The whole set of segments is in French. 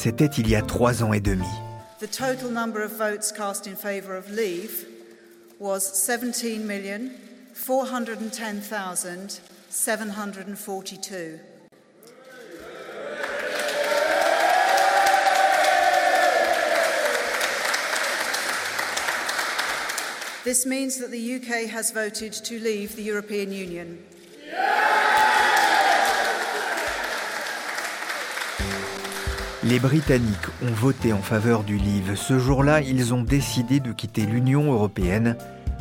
C'était il y a trois ans et demi. The total number of votes cast in favour of leave was 17,410,742. This means that the UK has voted to leave the European Union. Les Britanniques ont voté en faveur du livre. Ce jour-là, ils ont décidé de quitter l'Union européenne.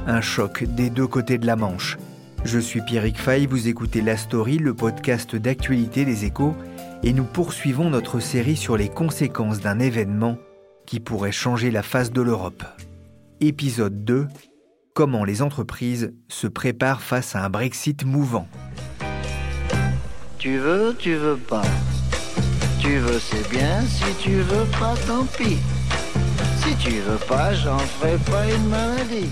Un choc des deux côtés de la Manche. Je suis Pierrick Fay, vous écoutez La Story, le podcast d'actualité des échos, et nous poursuivons notre série sur les conséquences d'un événement qui pourrait changer la face de l'Europe. Épisode 2 Comment les entreprises se préparent face à un Brexit mouvant. Tu veux, tu veux pas. Tu veux, c'est bien. Si tu veux pas, tant pis. Si tu veux pas, j'en ferai pas une maladie.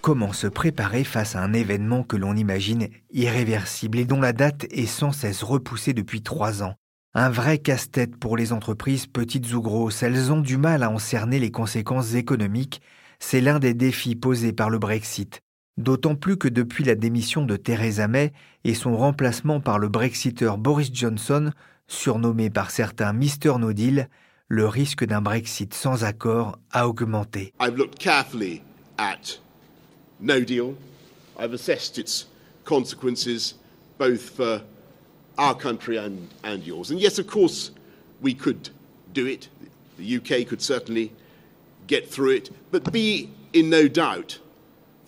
Comment se préparer face à un événement que l'on imagine irréversible et dont la date est sans cesse repoussée depuis trois ans? Un vrai casse-tête pour les entreprises petites ou grosses. Elles ont du mal à en cerner les conséquences économiques. C'est l'un des défis posés par le Brexit. D'autant plus que depuis la démission de Theresa May et son remplacement par le Brexiteur Boris Johnson, surnommé par certains Mr. No Deal, le risque d'un Brexit sans accord a augmenté. I've looked carefully at no deal. I've assessed its consequences both for our country and, and yours. And yes, of course, we could do it. The UK could certainly get through it. But be in no doubt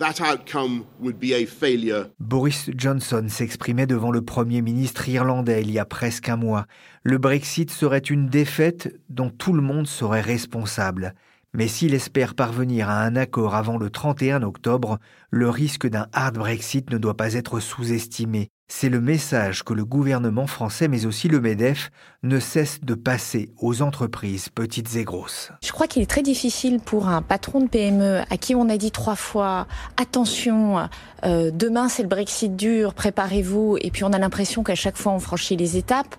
that outcome would be a failure. Boris Johnson s'exprimait devant le Premier ministre irlandais il y a presque un mois. Le Brexit serait une défaite dont tout le monde serait responsable. Mais s'il espère parvenir à un accord avant le 31 octobre, le risque d'un hard Brexit ne doit pas être sous-estimé. C'est le message que le gouvernement français, mais aussi le MEDEF, ne cesse de passer aux entreprises petites et grosses. Je crois qu'il est très difficile pour un patron de PME à qui on a dit trois fois attention, euh, demain c'est le Brexit dur, préparez-vous, et puis on a l'impression qu'à chaque fois on franchit les étapes,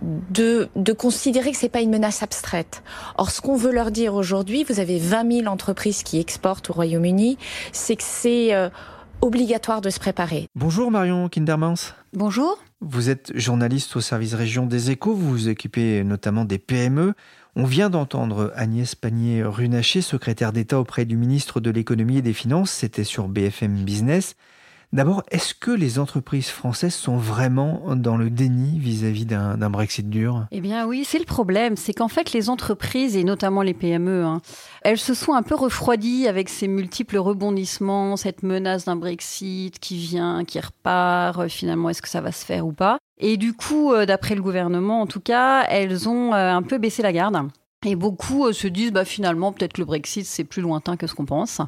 de, de considérer que c'est pas une menace abstraite. Or, ce qu'on veut leur dire aujourd'hui, vous avez 20 000 entreprises qui exportent au Royaume-Uni, c'est que c'est euh, obligatoire de se préparer. Bonjour Marion Kindermans. Bonjour. Vous êtes journaliste au service région des échos, vous vous occupez notamment des PME. On vient d'entendre Agnès Pannier-Runacher, secrétaire d'État auprès du ministre de l'économie et des finances, c'était sur BFM Business. D'abord, est-ce que les entreprises françaises sont vraiment dans le déni vis-à-vis d'un Brexit dur? Eh bien oui, c'est le problème, c'est qu'en fait les entreprises, et notamment les PME, hein, elles se sont un peu refroidies avec ces multiples rebondissements, cette menace d'un Brexit qui vient, qui repart, euh, finalement est-ce que ça va se faire ou pas? Et du coup, euh, d'après le gouvernement en tout cas, elles ont euh, un peu baissé la garde. Et beaucoup se disent, bah, finalement, peut-être que le Brexit, c'est plus lointain que ce qu'on pense.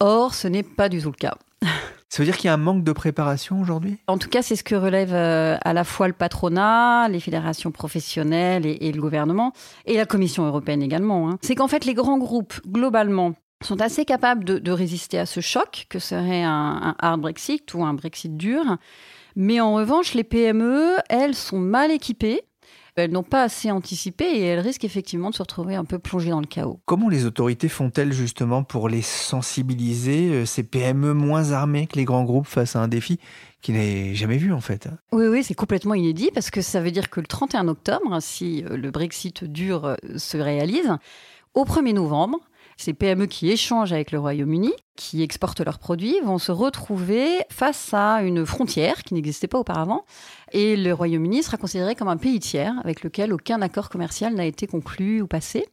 Or, ce n'est pas du tout le cas. Ça veut dire qu'il y a un manque de préparation aujourd'hui? En tout cas, c'est ce que relève euh, à la fois le patronat, les fédérations professionnelles et, le gouvernement, et la Commission européenne également. hein. C'est qu'en fait, les grands groupes, globalement, sont assez capables de, résister à ce choc que serait un hard Brexit ou un Brexit dur. Mais en revanche, les PME, elles, sont mal équipées. Elles n'ont pas assez anticipé et elles risquent effectivement de se retrouver un peu plongées dans le chaos. Comment les autorités font-elles justement pour les sensibiliser, euh, ces PME moins armées que les grands groupes face à un défi qui n'est jamais vu en fait Oui, oui, c'est complètement inédit parce que ça veut dire que le 31 octobre, si euh, le Brexit dur euh, se réalise, au 1er novembre, ces PME qui échangent avec le Royaume-Uni, qui exportent leurs produits, vont se retrouver face à une frontière qui n'existait pas auparavant. Et le Royaume-Uni sera considéré comme un pays tiers avec lequel aucun accord commercial n'a été conclu ou passé.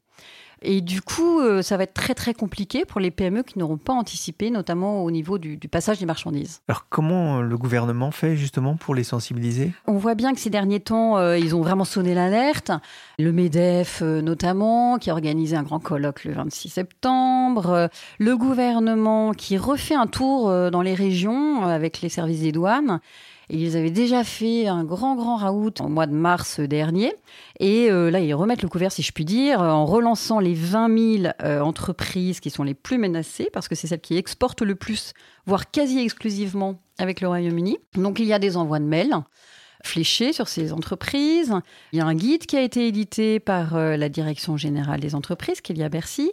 Et du coup, euh, ça va être très très compliqué pour les PME qui n'auront pas anticipé, notamment au niveau du, passage des marchandises. Alors comment euh, le gouvernement fait justement pour les sensibiliser? On voit bien que ces derniers temps, euh, ils ont vraiment sonné l'alerte. Le MEDEF notamment, qui a organisé un grand colloque le 26 septembre. le gouvernement qui refait un tour dans les régions avec les services des douanes ils avaient déjà fait un grand, grand raout au mois de mars dernier. Et euh, là, ils remettent le couvert, si je puis dire, en relançant les 20 000 euh, entreprises qui sont les plus menacées, parce que c'est celles qui exportent le plus, voire quasi exclusivement avec le Royaume-Uni. Donc, il y a des envois de mails fléchés sur ces entreprises. Il y a un guide qui a été édité par euh, la Direction générale des entreprises, qui est à Bercy.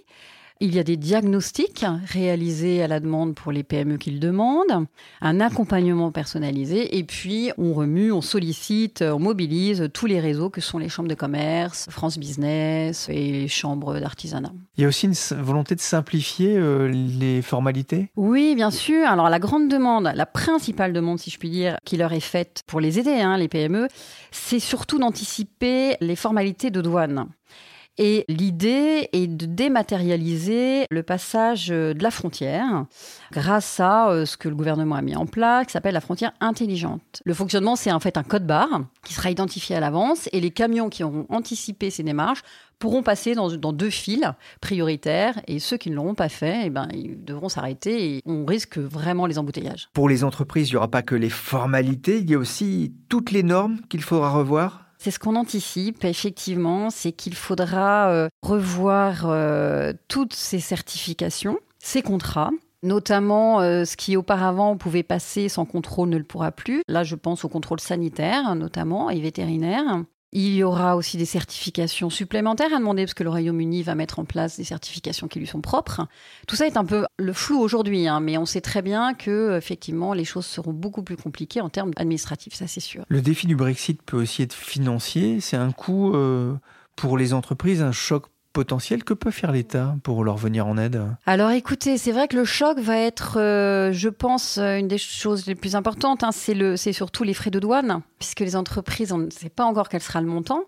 Il y a des diagnostics réalisés à la demande pour les PME qui le demandent, un accompagnement personnalisé, et puis on remue, on sollicite, on mobilise tous les réseaux que sont les chambres de commerce, France Business et les chambres d'artisanat. Il y a aussi une volonté de simplifier euh, les formalités? Oui, bien sûr. Alors la grande demande, la principale demande, si je puis dire, qui leur est faite pour les aider, hein, les PME, c'est surtout d'anticiper les formalités de douane. Et l'idée est de dématérialiser le passage euh, de la frontière grâce à euh, ce que le gouvernement a mis en place, qui s'appelle la frontière intelligente. Le fonctionnement, c'est en fait un code barre qui sera identifié à l'avance et les camions qui auront anticipé ces démarches pourront passer dans, deux files prioritaires et ceux qui ne l'auront pas fait, eh ben, ils devront s'arrêter et on risque vraiment les embouteillages. Pour les entreprises, il n'y aura pas que les formalités, il y a aussi toutes les normes qu'il faudra revoir c'est ce qu'on anticipe, effectivement, c'est qu'il faudra euh, revoir euh, toutes ces certifications, ces contrats, notamment euh, ce qui auparavant pouvait passer sans contrôle ne le pourra plus. Là, je pense au contrôle sanitaire, notamment, et vétérinaire. Il y aura aussi des certifications supplémentaires à demander parce que le Royaume-Uni va mettre en place des certifications qui lui sont propres. Tout ça est un peu le flou aujourd'hui, hein, mais on sait très bien que effectivement les choses seront beaucoup plus compliquées en termes administratifs, ça c'est sûr. Le défi du Brexit peut aussi être financier. C'est un coût euh, pour les entreprises, un choc potentiel. Que peut faire l'État pour leur venir en aide Alors écoutez, c'est vrai que le choc va être, euh, je pense, euh, une des choses les plus importantes. Hein, c'est surtout les frais de douane, puisque les entreprises, on ne sait pas encore quel sera le montant.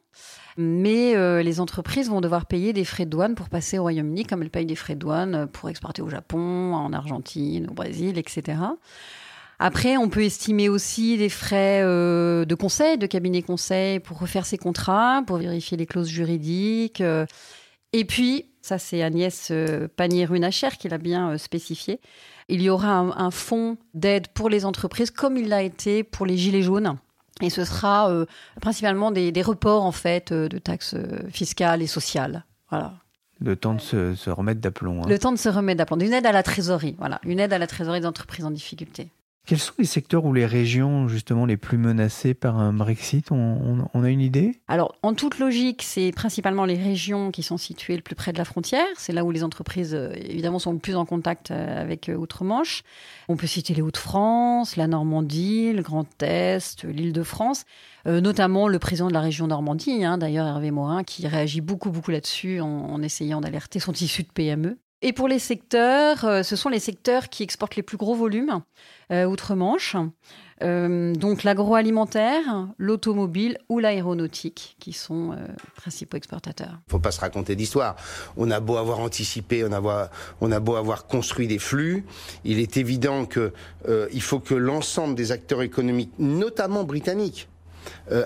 Mais euh, les entreprises vont devoir payer des frais de douane pour passer au Royaume-Uni, comme elles payent des frais de douane pour exporter au Japon, en Argentine, au Brésil, etc. Après, on peut estimer aussi des frais de conseil, de cabinet conseil pour refaire ses contrats, pour vérifier les clauses juridiques. Et puis, ça c'est Agnès euh, Pannier-Runacher qui l'a bien euh, spécifié, il y aura un, fonds d'aide pour les entreprises comme il l'a été pour les Gilets jaunes. Et ce sera euh, principalement des, reports en fait de taxes fiscales et sociales. Voilà. Le temps de se, remettre d'aplomb. Hein. Le temps de se remettre d'aplomb. Une aide à la trésorerie. Voilà. Une aide à la trésorerie d'entreprises en difficulté. Quels sont les secteurs ou les régions justement les plus menacées par un Brexit? On, a une idée? Alors, en toute logique, c'est principalement les régions qui sont situées le plus près de la frontière. C'est là où les entreprises, euh, évidemment, sont le plus en contact euh, avec euh, Outre-Manche. On peut citer les Hauts-de-France, la Normandie, le Grand Est, l'Île-de-France, notamment le président de la région Normandie, hein, d'ailleurs Hervé Morin, qui réagit beaucoup, beaucoup là-dessus en, en essayant d'alerter son tissu de PME. Et pour les secteurs, euh, ce sont les secteurs qui exportent les plus gros volumes euh, outre-Manche. Euh, donc l'agroalimentaire, l'automobile ou l'aéronautique qui sont principaux exportateurs. Il ne faut pas se raconter d'histoire. On a beau avoir anticipé, on a, on a beau avoir construit des flux, il est évident qu'il faut que l'ensemble des acteurs économiques, notamment britanniques,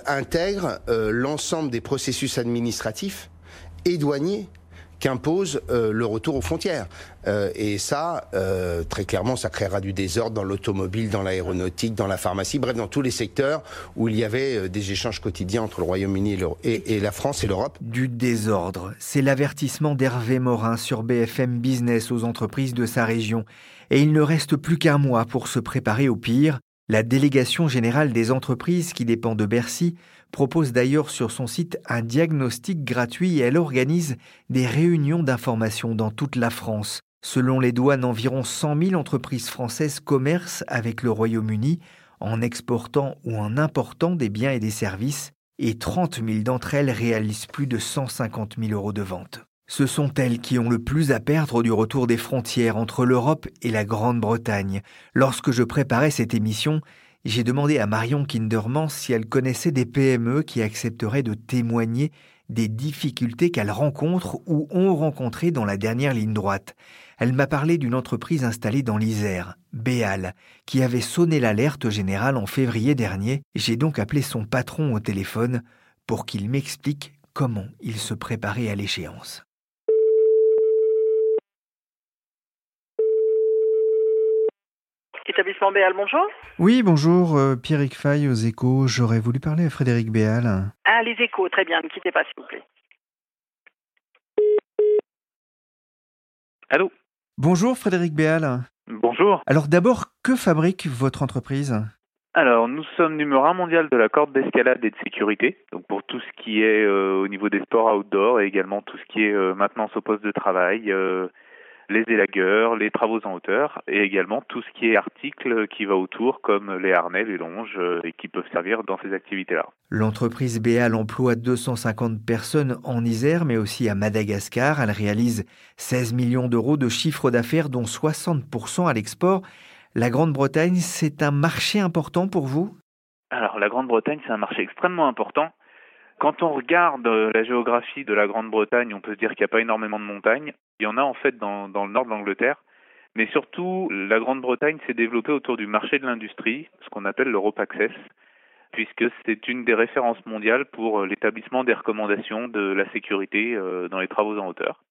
intègrent l'ensemble des processus administratifs et douaniers qu'impose euh, le retour aux frontières. Euh, et ça, euh, très clairement, ça créera du désordre dans l'automobile, dans l'aéronautique, dans la pharmacie, bref, dans tous les secteurs où il y avait des échanges quotidiens entre le Royaume-Uni et, et, la France et l'Europe. Du désordre, c'est l'avertissement d'Hervé Morin sur BFM Business aux entreprises de sa région. Et il ne reste plus qu'un mois pour se préparer au pire. La délégation générale des entreprises qui dépend de Bercy propose d'ailleurs sur son site un diagnostic gratuit et elle organise des réunions d'information dans toute la France. Selon les douanes, environ 100 000 entreprises françaises commercent avec le Royaume-Uni en exportant ou en important des biens et des services, et 30 000 d'entre elles réalisent plus de 150 000 euros de vente. Ce sont elles qui ont le plus à perdre du retour des frontières entre l'Europe et la Grande-Bretagne. Lorsque je préparais cette émission, j'ai demandé à Marion Kinderman si elle connaissait des PME qui accepteraient de témoigner des difficultés qu'elles rencontrent ou ont rencontrées dans la dernière ligne droite. Elle m'a parlé d'une entreprise installée dans l'Isère, Béal, qui avait sonné l'alerte générale en février dernier. J'ai donc appelé son patron au téléphone pour qu'il m'explique comment il se préparait à l'échéance. Établissement Béal, bonjour. Oui, bonjour, euh, Pierrick Fay aux échos. J'aurais voulu parler à Frédéric Béal. Ah, les échos, très bien, ne quittez pas, s'il vous plaît. Allô? Bonjour Frédéric Béal. Bonjour. Alors d'abord, que fabrique votre entreprise? Alors, nous sommes numéro un mondial de la corde d'escalade et de sécurité, donc pour tout ce qui est euh, au niveau des sports outdoor et également tout ce qui est euh, maintenance au poste de travail, euh, les élagueurs, les travaux en hauteur et également tout ce qui est articles qui va autour comme les harnais, les longes euh, et qui peuvent servir dans ces activités-là. L'entreprise Béal emploie 250 personnes en Isère mais aussi à Madagascar. Elle réalise 16 millions d'euros de chiffre d'affaires dont 60% à l'export. La Grande-Bretagne, c'est un marché important pour vous? Alors, la Grande-Bretagne, c'est un marché extrêmement important. Quand on regarde euh, la géographie de la Grande-Bretagne, on peut se dire qu'il n'y a pas énormément de montagnes. Il y en a en fait dans, dans le nord de l'Angleterre. Mais surtout, la Grande-Bretagne s'est développée autour du marché de l'industrie, ce qu'on appelle l'Europe Access, puisque c'est une des références mondiales pour l'établissement des recommandations de la sécurité euh, dans les travaux en hauteur.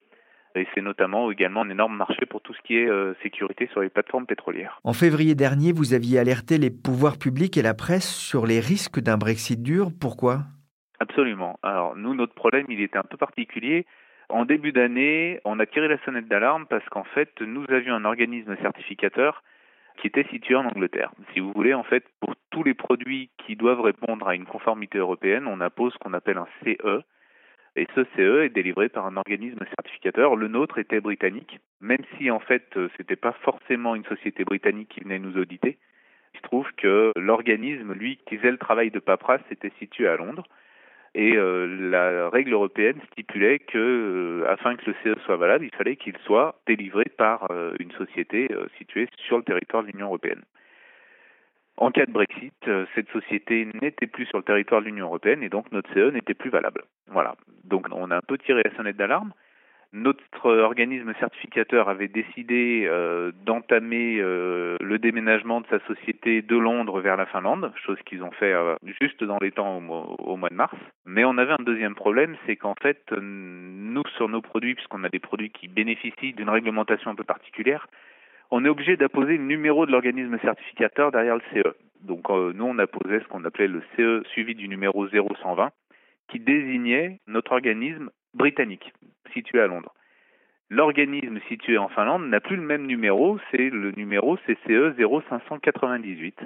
Et c'est notamment également un énorme marché pour tout ce qui est euh, sécurité sur les plateformes pétrolières. En février dernier, vous aviez alerté les pouvoirs publics et la presse sur les risques d'un Brexit dur. Pourquoi? Absolument. Alors nous, notre problème, il était un peu particulier. En début d'année, on a tiré la sonnette d'alarme parce qu'en fait, nous avions un organisme certificateur qui était situé en Angleterre. Si vous voulez, en fait, pour tous les produits qui doivent répondre à une conformité européenne, on impose ce qu'on appelle un CE. Et ce CE est délivré par un organisme certificateur. Le nôtre était britannique, même si en fait, c'était pas forcément une société britannique qui venait nous auditer. Il se trouve que l'organisme, lui, qui faisait le travail de paperasse, était situé à Londres. Et euh, la règle européenne stipulait que, euh, afin que le CE soit valable, il fallait qu'il soit délivré par euh, une société située sur le territoire de l'Union européenne. En cas de Brexit, cette société n'était plus sur le territoire de l'Union européenne et donc notre CE n'était plus valable. Voilà. Donc on a un peu tiré la sonnette d'alarme. Notre organisme certificateur avait décidé euh, d'entamer euh, le déménagement de sa société de Londres vers la Finlande, chose qu'ils ont fait euh, juste dans les temps au, au, mois de mars. Mais on avait un deuxième problème, c'est qu'en fait, nous, sur nos produits, puisqu'on a des produits qui bénéficient d'une réglementation un peu particulière, on est obligé d'apposer le numéro de l'organisme certificateur derrière le CE. Donc nous, on apposait ce qu'on appelait le CE suivi du numéro 0120 qui désignait notre organisme britannique, situé à Londres. L'organisme situé en Finlande n'a plus le même numéro, c'est le numéro CCE 0598.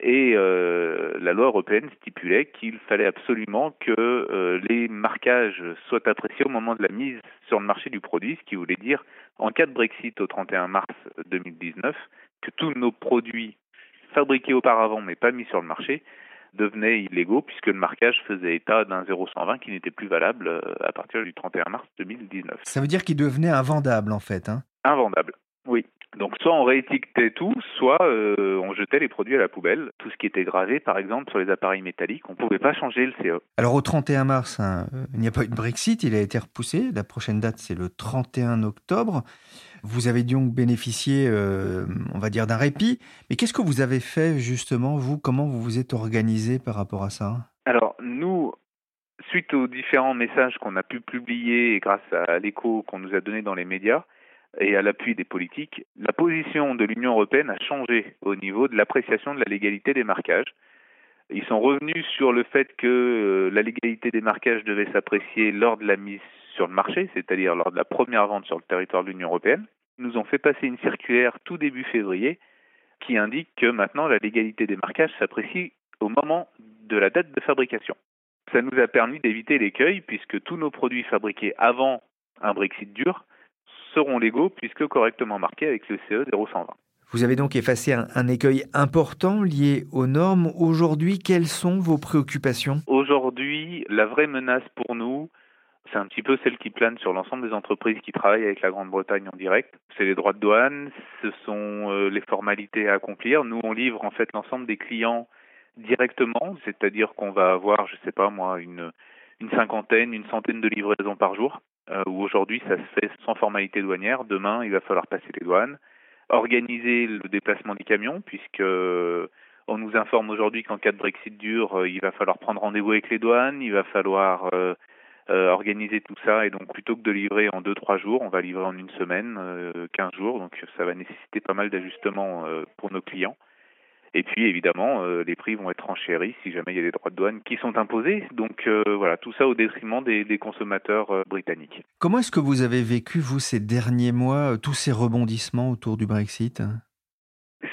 Et euh, la loi européenne stipulait qu'il fallait absolument que euh, les marquages soient appréciés au moment de la mise sur le marché du produit, ce qui voulait dire, en cas de Brexit au 31 mars 2019, que tous nos produits fabriqués auparavant mais pas mis sur le marché devenaient illégaux puisque le marquage faisait état d'un 0,120 qui n'était plus valable euh, à partir du 31 mars 2019. Ça veut dire qu'il devenait invendable en fait hein Invendable, oui. Donc soit on réétiquetait tout, soit euh, on jetait les produits à la poubelle. Tout ce qui était gravé, par exemple, sur les appareils métalliques, on ne pouvait pas changer le CE. Alors au 31 mars, hein, il n'y a pas eu de Brexit, il a été repoussé. La prochaine date, c'est le 31 octobre. Vous avez donc bénéficié, euh, on va dire, d'un répit. Mais qu'est-ce que vous avez fait justement, vous? Comment vous vous êtes organisé par rapport à ça? Alors nous, suite aux différents messages qu'on a pu publier et grâce à l'écho qu'on nous a donné dans les médias, et à l'appui des politiques, la position de l'Union européenne a changé au niveau de l'appréciation de la légalité des marquages. Ils sont revenus sur le fait que euh, la légalité des marquages devait s'apprécier lors de la mise sur le marché, c'est-à-dire lors de la première vente sur le territoire de l'Union européenne. Nous ont fait passer une circulaire tout début février qui indique que maintenant la légalité des marquages s'apprécie au moment de la date de fabrication. Ça nous a permis d'éviter l'écueil puisque tous nos produits fabriqués avant un Brexit dur seront légaux puisque correctement marqués avec le CE 0120. Vous avez donc effacé un, un, écueil important lié aux normes. Aujourd'hui, quelles sont vos préoccupations? Aujourd'hui, la vraie menace pour nous, c'est un petit peu celle qui plane sur l'ensemble des entreprises qui travaillent avec la Grande-Bretagne en direct. C'est les droits de douane, ce sont euh, les formalités à accomplir. Nous, on livre en fait l'ensemble des clients directement, c'est-à-dire qu'on va avoir, je sais pas moi, une, une cinquantaine, une centaine de livraisons par jour, euh, où aujourd'hui ça se fait sans formalité douanière. Demain, il va falloir passer les douanes, organiser le déplacement des camions, puisque euh, on nous informe aujourd'hui qu'en cas de Brexit dur, il va falloir prendre rendez-vous avec les douanes, il va falloir euh, organiser tout ça, et donc plutôt que de livrer en deux trois jours, on va livrer en une semaine, euh, 15 jours, donc ça va nécessiter pas mal d'ajustements pour nos clients. Et puis évidemment, euh, les prix vont être enchéris si jamais il y a des droits de douane qui sont imposés. Donc euh, voilà, tout ça au détriment des, des consommateurs euh, britanniques. Comment est-ce que vous avez vécu, vous, ces derniers mois, tous ces rebondissements autour du Brexit?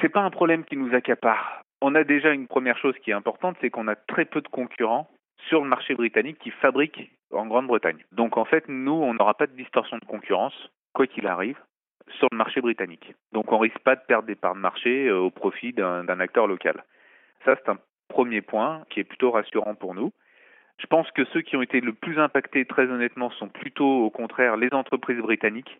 C'est pas un problème qui nous accapare. On a déjà une première chose qui est importante, c'est qu'on a très peu de concurrents sur le marché britannique qui fabriquent en Grande-Bretagne. Donc en fait, nous, on n'aura pas de distorsion de concurrence, quoi qu'il arrive sur le marché britannique. Donc on risque pas de perdre des parts de marché au profit d'un acteur local. Ça, c'est un premier point qui est plutôt rassurant pour nous. Je pense que ceux qui ont été le plus impactés, très honnêtement, sont plutôt au contraire les entreprises britanniques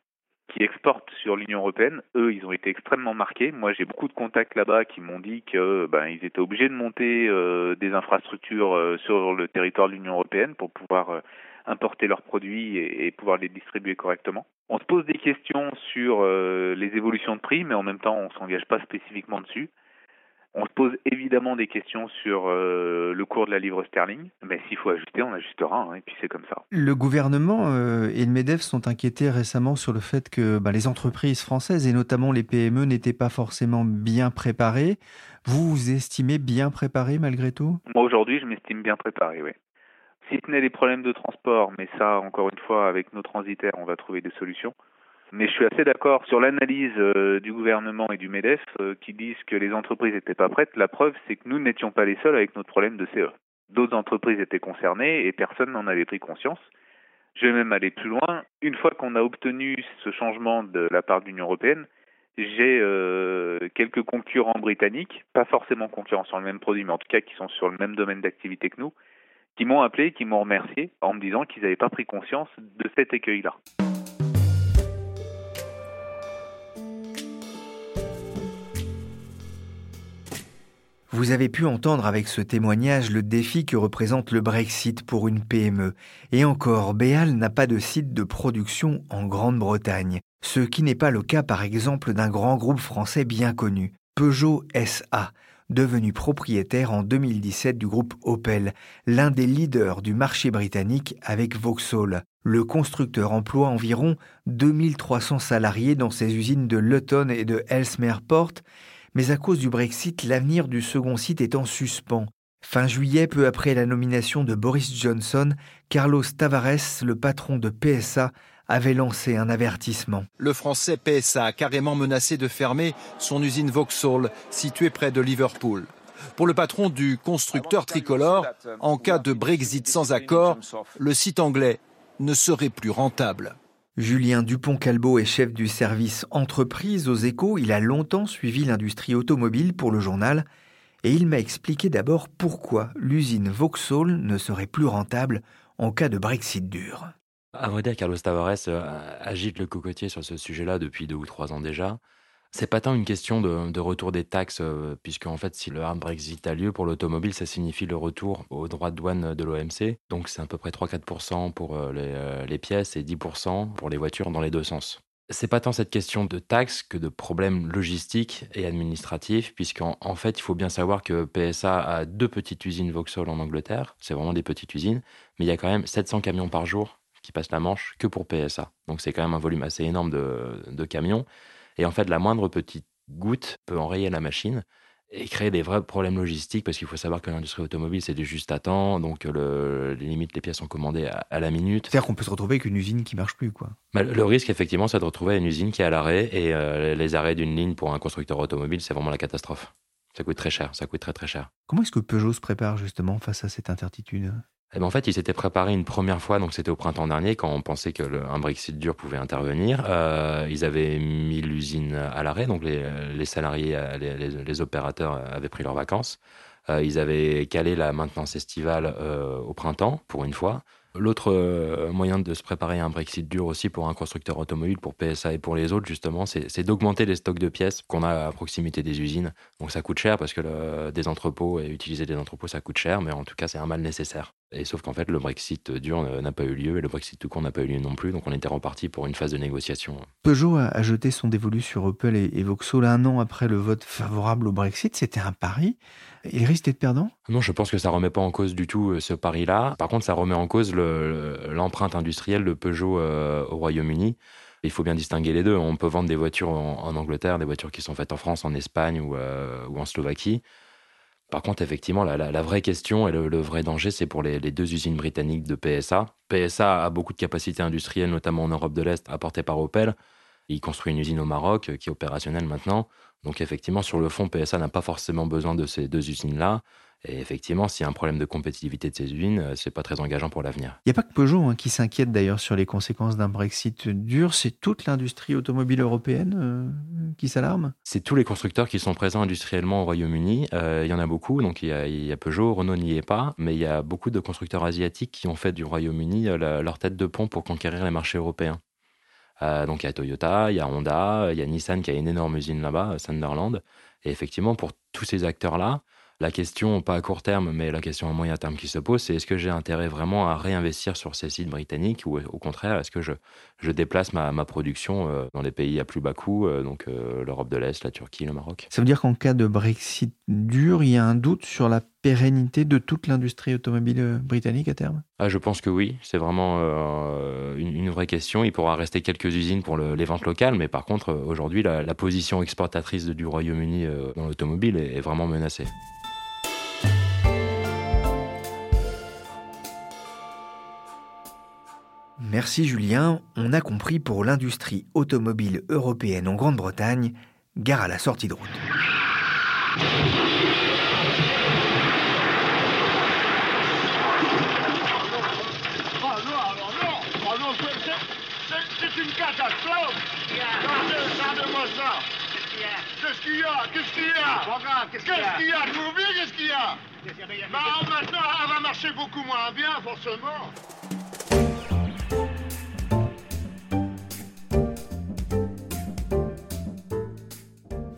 qui exportent sur l'Union européenne. Eux, ils ont été extrêmement marqués. Moi, j'ai beaucoup de contacts là-bas qui m'ont dit que ben, ils étaient obligés de monter euh, des infrastructures euh, sur le territoire de l'Union européenne pour pouvoir euh, importer leurs produits et, et, pouvoir les distribuer correctement. On se pose des questions sur les évolutions de prix, mais en même temps, on s'engage pas spécifiquement dessus. On se pose évidemment des questions sur euh, le cours de la livre sterling, mais s'il faut ajuster, on ajustera, hein, et puis c'est comme ça. Le gouvernement euh, et le MEDEF sont inquiétés récemment sur le fait que bah, les entreprises françaises, et notamment les PME, n'étaient pas forcément bien préparées. Vous vous estimez bien préparé malgré tout? Moi aujourd'hui, je m'estime bien préparé, oui. Si ce n'est les problèmes de transport, mais ça, encore une fois, avec nos transitaires, on va trouver des solutions. Mais je suis assez d'accord sur l'analyse euh, du gouvernement et du MEDEF euh, qui disent que les entreprises n'étaient pas prêtes. La preuve, c'est que nous n'étions pas les seuls avec notre problème de CE. D'autres entreprises étaient concernées et personne n'en avait pris conscience. Je vais même aller plus loin. Une fois qu'on a obtenu ce changement de la part de l'Union européenne, j'ai euh, quelques concurrents britanniques, pas forcément concurrents sur le même produit, mais en tout cas qui sont sur le même domaine d'activité que nous, qui m'ont appelé, qui m'ont remercié en me disant qu'ils n'avaient pas pris conscience de cet écueil-là. Vous avez pu entendre avec ce témoignage le défi que représente le Brexit pour une PME. Et encore, Béal n'a pas de site de production en Grande-Bretagne, ce qui n'est pas le cas par exemple d'un grand groupe français bien connu, Peugeot SA, devenu propriétaire en 2017 du groupe Opel, l'un des leaders du marché britannique avec Vauxhall. Le constructeur emploie environ 2300 salariés dans ses usines de Luton et de Ellesmere Port mais à cause du Brexit, l'avenir du second site est en suspens. Fin juillet, peu après la nomination de Boris Johnson, Carlos Tavares, le patron de PSA, avait lancé un avertissement. Le français PSA a carrément menacé de fermer son usine Vauxhall, située près de Liverpool. Pour le patron du constructeur tricolore, en cas de Brexit sans accord, le site anglais ne serait plus rentable. Julien Dupont-Calbo est chef du service entreprise aux échos. Il a longtemps suivi l'industrie automobile pour le journal et il m'a expliqué d'abord pourquoi l'usine Vauxhall ne serait plus rentable en cas de Brexit dur. À vrai dire, Carlos Tavares agite le cocotier sur ce sujet-là depuis deux ou trois ans déjà. C'est pas tant une question de, retour des taxes, euh, puisque en fait, si le hard Brexit a lieu pour l'automobile, ça signifie le retour aux droits de douane de l'OMC. Donc c'est à peu près 3-4% pour euh, les, euh, les, pièces et 10% pour les voitures dans les deux sens. C'est pas tant cette question de taxes que de problèmes logistiques et administratifs, puisqu'en en fait, il faut bien savoir que PSA a deux petites usines Vauxhall en Angleterre. C'est vraiment des petites usines, mais il y a quand même 700 camions par jour qui passent la Manche que pour PSA. Donc c'est quand même un volume assez énorme de camions. Et en fait, la moindre petite goutte peut enrayer la machine. et créer des vrais problèmes logistiques parce qu'il faut savoir que l'industrie automobile c'est du juste à temps donc le, les limites les pièces sont commandées à, la minute. C'est-à-dire qu'on peut se retrouver avec une usine qui marche plus quoi. Bah, le risque effectivement c'est de retrouver une usine qui est à l'arrêt et euh, les arrêts d'une ligne pour un constructeur automobile c'est vraiment la catastrophe. Ça coûte très cher, ça coûte très très cher. Comment est-ce que Peugeot se prépare justement face à cette incertitude? Eh ben, en fait, ils s'étaient préparés une première fois, donc c'était au printemps dernier, quand on pensait que le, un Brexit dur pouvait intervenir. Euh, ils avaient mis l'usine à l'arrêt, donc les, les salariés, les, opérateurs avaient pris leurs vacances. Euh, ils avaient calé la maintenance estivale euh, au printemps, pour une fois. L'autre moyen de se préparer à un Brexit dur aussi pour un constructeur automobile, pour PSA et pour les autres, justement, c'est d'augmenter les stocks de pièces qu'on a à proximité des usines. Donc ça coûte cher parce que des entrepôts et utiliser des entrepôts, ça coûte cher, mais en tout cas, c'est un mal nécessaire. Et sauf qu'en fait, le Brexit dur n'a pas eu lieu et le Brexit tout court n'a pas eu lieu non plus. Donc on était reparti pour une phase de négociation. Peugeot a, jeté son dévolu sur Opel et, et Vauxhall un an après le vote favorable au Brexit. C'était un pari. Il risque d'être perdant Non, je pense que ça remet pas en cause du tout euh, ce pari-là. Par contre, ça remet en cause l'empreinte industrielle de Peugeot euh, au Royaume-Uni. Il faut bien distinguer les deux. On peut vendre des voitures en, Angleterre, des voitures qui sont faites en France, en Espagne ou, euh, ou en Slovaquie. Par contre, effectivement, la, vraie question et le, vrai danger, c'est pour les, les, deux usines britanniques de PSA. PSA a beaucoup de capacités industrielles, notamment en Europe de l'Est, apportées par Opel. Il construit une usine au Maroc qui est opérationnelle maintenant. Donc effectivement, sur le fond, PSA n'a pas forcément besoin de ces deux usines-là. Et effectivement, s'il y a un problème de compétitivité de ces usines, euh, c'est pas très engageant pour l'avenir. Il n'y a pas que Peugeot hein, qui s'inquiète d'ailleurs sur les conséquences d'un Brexit dur, c'est toute l'industrie automobile européenne euh, qui s'alarme? C'est tous les constructeurs qui sont présents industriellement au Royaume-Uni. Euh, il y en a beaucoup, donc il y a, Peugeot, Renault n'y est pas, mais il y a beaucoup de constructeurs asiatiques qui ont fait du Royaume-Uni leur tête de pont pour conquérir les marchés européens. Donc il y a Toyota, il y a Honda, il y a Nissan qui a une énorme usine là-bas, Sunderland. Et effectivement, pour tous ces acteurs-là, la question, pas à court terme, mais la question à moyen terme qui se pose, c'est est-ce que j'ai intérêt vraiment à réinvestir sur ces sites britanniques ou au contraire, est-ce que je, je déplace ma, ma production euh, dans les pays à plus bas coût, euh, donc euh, l'Europe de l'Est, la Turquie, le Maroc? Ça veut dire qu'en cas de Brexit dur, il y a un doute sur la pérennité de toute l'industrie automobile britannique à terme? Ah, Je pense que oui, c'est vraiment une, une, vraie question. Il pourra rester quelques usines pour le, les ventes locales, mais par contre, aujourd'hui, la, la, position exportatrice du Royaume-Uni dans l'automobile est, est vraiment menacée. Merci Julien, on a compris pour l'industrie automobile européenne en Grande-Bretagne, gare à la sortie de route. C'est une catastrophe Regardez-moi ça Qu'est-ce qu'il y a? Qu'est-ce qu'il y a? Qu'est-ce qu'il y a? Qu'est-ce qu'il y a? Bah maintenant, elle va marcher beaucoup moins bien, forcément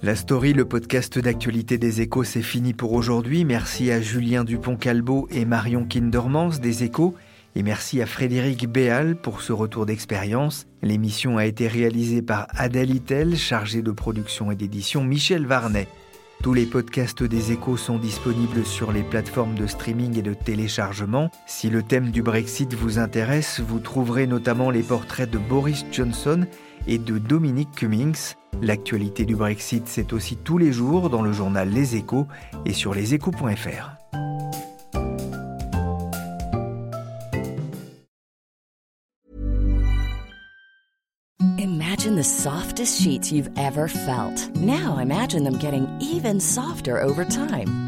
La story, le podcast d'actualité des échos, c'est fini pour aujourd'hui. Merci à Julien Dupont-Calbo et Marion Kindermans des échos. Et merci à Frédéric Béal pour ce retour d'expérience. L'émission a été réalisée par Adèle Itel, chargée de production et d'édition Michel Varnet. Tous les podcasts des échos sont disponibles sur les plateformes de streaming et de téléchargement. Si le thème du Brexit vous intéresse, vous trouverez notamment les portraits de Boris Johnson et de Dominique Cummings. L'actualité du Brexit, c'est aussi tous les jours dans le journal Les Échos et sur leséchos.fr. Imagine the softest sheets you've ever felt. Now imagine them getting even softer over time.